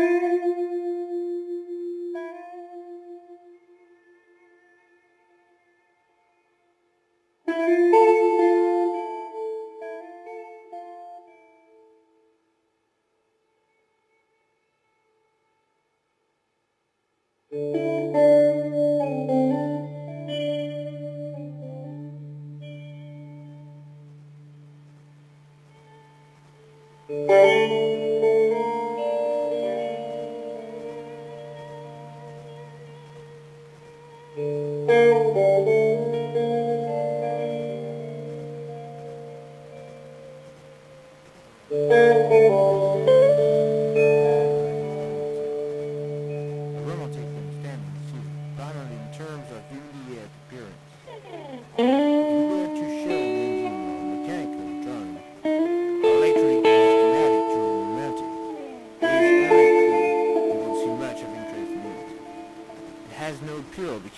Yeah.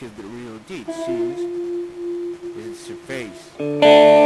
which the real deed, sees is surface.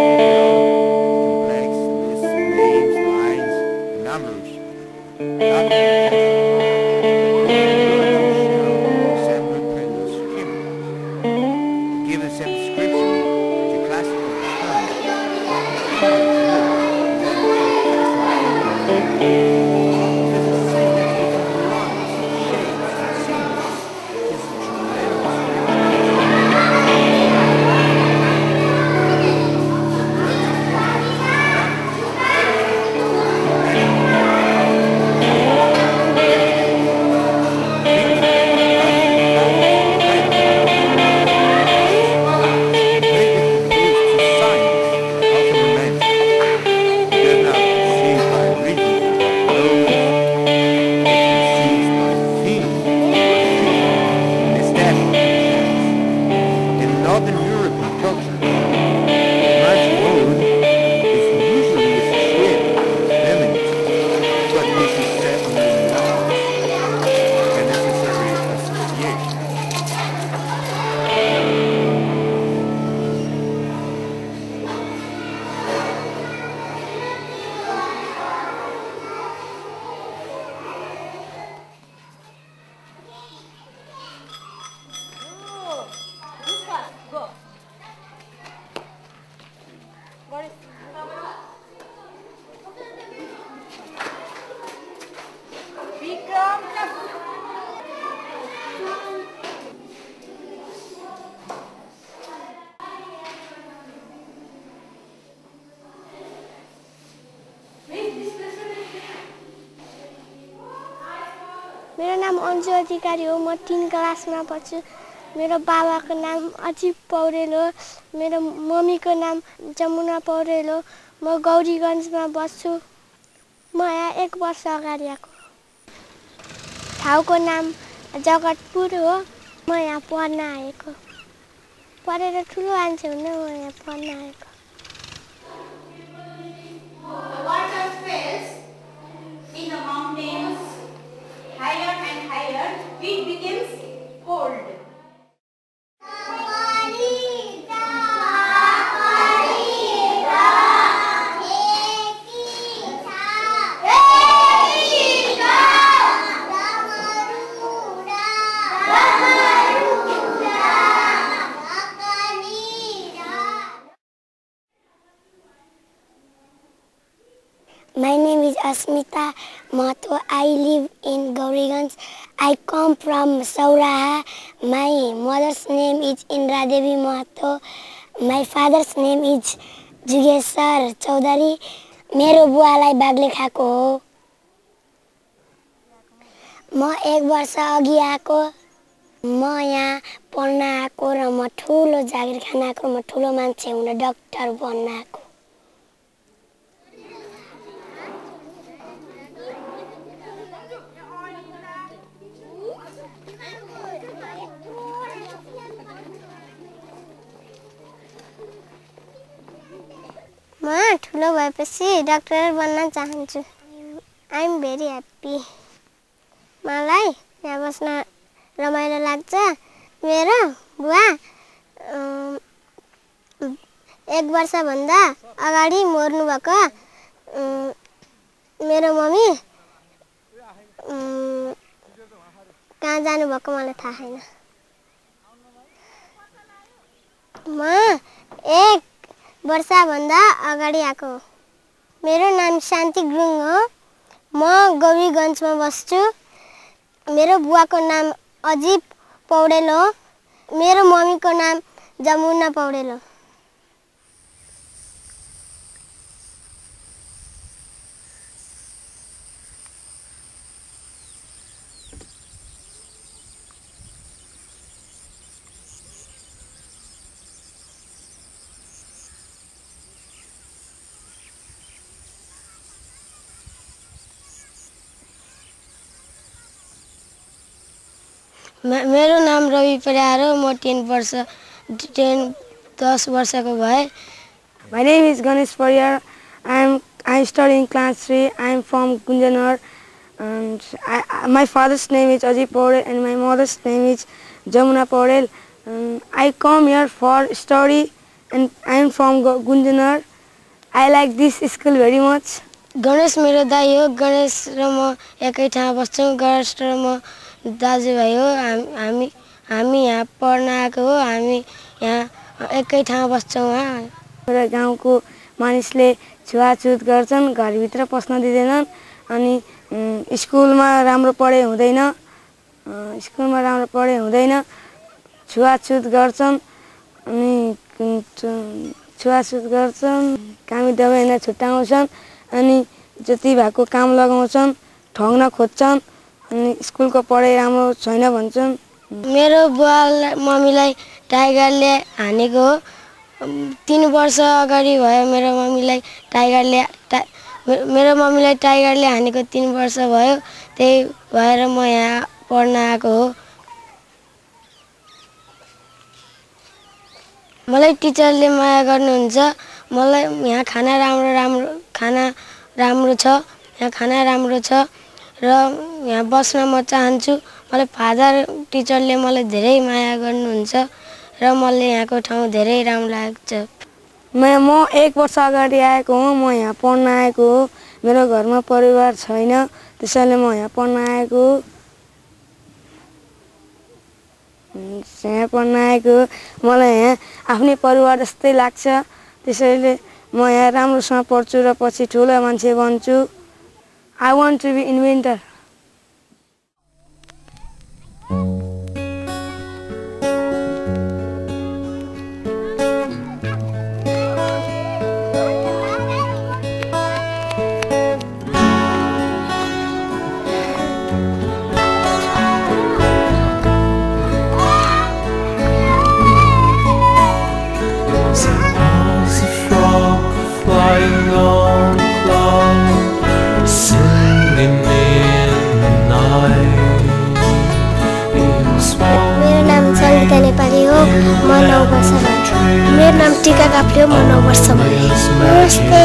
नाम अन्जु अधिकारी हो। म तिन क्लासमा पढ्छु। मेरो बाबाको नाम अजित पौडेल हो। मेरो मम्मीको नाम जमुना पौडेल हो। म गौरीगञ्जमा बस्छु। म यहाँ एक वर्ष अगाडि आएको। ठाउँको नाम जगतपुर हो। म यहाँ पढ्न आएको। पढेर ठुलो मान्छे हुन म यहाँ पढ्न आएको। In the mountains. Asmita Mato. I live in Gauriganj. I come from Sauraha. My mother's name is Indra Devi Mato. My father's name is Jugeshwar Chaudhary मेरो बुवालाई बाघले खाएको हो म एक वर्ष अघि आएको म यहाँ पढ्न आएको र म ठुलो जागिर खान आएको म ठुलो मान्छे हुन डक्टर बन्न आएको म ठुलो भएपछि डक्टर बन्न चाहन्छु। आइएम भेरी ह्याप्पी मलाई यहाँ बस्न रमाइलो लाग्छ। मेरो बुवा एक वर्षभन्दा अगाडि मर्नुभएको। मेरो मम्मी कहाँ जानुभएको मलाई थाहा छैन। म एक वर्षभन्दा अगाडि आएको मेरो नाम शान्ति गुरुङ हो। म गौरीगञ्जमा बस्छु। मेरो बुवाको नाम अजिब पौडेल हो। मेरो मम्मीको नाम जमुना पौडेल हो। मेरो नाम रवि परियार हो म टेन वर्ष टेन दस वर्षको भएँ. I am I study in class three. I am from Gunjanar, and I, I- my father's name is Ajay Paudel and my mother's name is Jamuna Paudel. Um, I come here for study, and I am from Gu- Gunjanar. I like this school very much. Ganesh मेरो दाई हो गणेश र म एकै ठाउँमा बस्छौँ गणेश र म दाजुभाइ हो हाम- हामी यहाँ पढ्न आएको हो हामी यहाँ एकै ठाउँमा बस्छौँ र गाउँको मानिसले छुवाछुत गर्छन् घरभित्र पस्न दिँदैनन् अनि स्कुलमा राम्रो पढाइ हुँदैन स्कुलमा राम्रो पढाइ हुँदैन छुवाछुत गर्छन् अनि छुवाछुत गर्छन् कामी दबाईमा छुट्याउँछन् अनि जति भएको काम लगाउँछन् ठग्न खोज्छन्। स्कुलको पढाइ राम्रो छैन भन्छन्। मेरो बुवालाई मम्मीलाई टाइगरले हानेको हो। तिन वर्ष अगाडि भयो मेरो मम्मीलाई टाइगरले टा मेरो मम्मीलाई टाइगरले हानेको तिन वर्ष भयो। त्यही भएर म यहाँ पढ्न आएको हो। मलाई टिचरले माया गर्नुहुन्छ। मलाई यहाँ खाना राम्रो राम्रो खाना राम्रो छ। यहाँ खाना राम्रो छ। र यहाँ बस्न म चाहन्छु। मलाई फादर टिचरले मलाई धेरै माया गर्नुहुन्छ र मलाई यहाँको ठाउँ धेरै राम्रो लागेको छ म म एक वर्ष अगाडि आएको हुँ म यहाँ पढ्न आएको हो। मेरो घरमा परिवार छैन त्यसैले म यहाँ पढ्न आएको हो। यहाँ पढ्न आएको मलाई यहाँ आफ्नै परिवार जस्तै लाग्छ त्यसैले म यहाँ राम्रोसँग पढ्छु र पछि ठुलो मान्छे बन्छु। I want to be inventor मेरो नाम सङ्गीता नेपाली हो। म नौ वर्ष भयो मेरो नाम टिका काफ्ले हो। म नौ वर्ष भयो नमस्ते।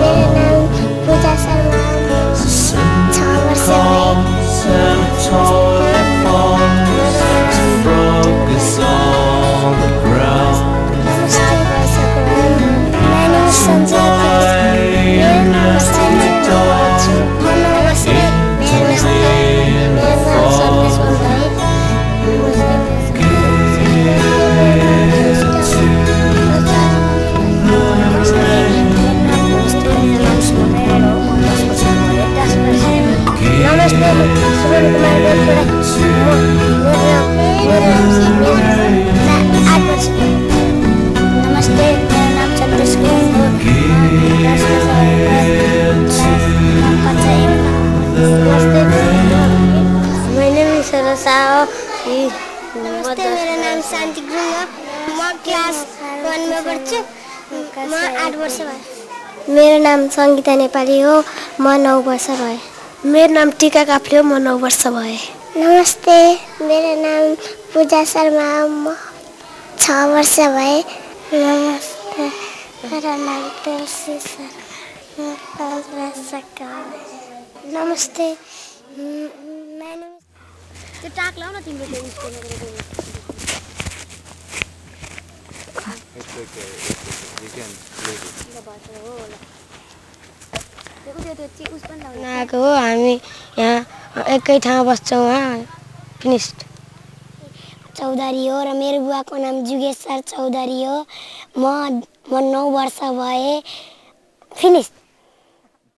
मेरो नाम पूजा शर्मा। छ वर्ष भयो मेरो नाम गुरुङ हो। म क्लास वानमा पढ्छु म आठ वर्ष मेरो नाम सङ्गीता नेपाली हो। म नौ वर्ष भएँ। मेरो नाम टिका काफ्ले हो म नौ वर्ष भएँ नमस्ते मेरो नाम पूजा शर्मा हो म छ वर्ष भएँ नमस्ते मेरो नाम तुलसी शर्मा नमस्ते त्यो टाक लाउ न तिम्रो त्यो उयसको आएको हो हामी यहाँ एकै ठाउँमा बस्छौँ उहाँ फिनिस्ड चौधरी हो र मेरो बुवाको नाम जुगेश्वर चौधरी हो म म नौ वर्ष भए फिनिस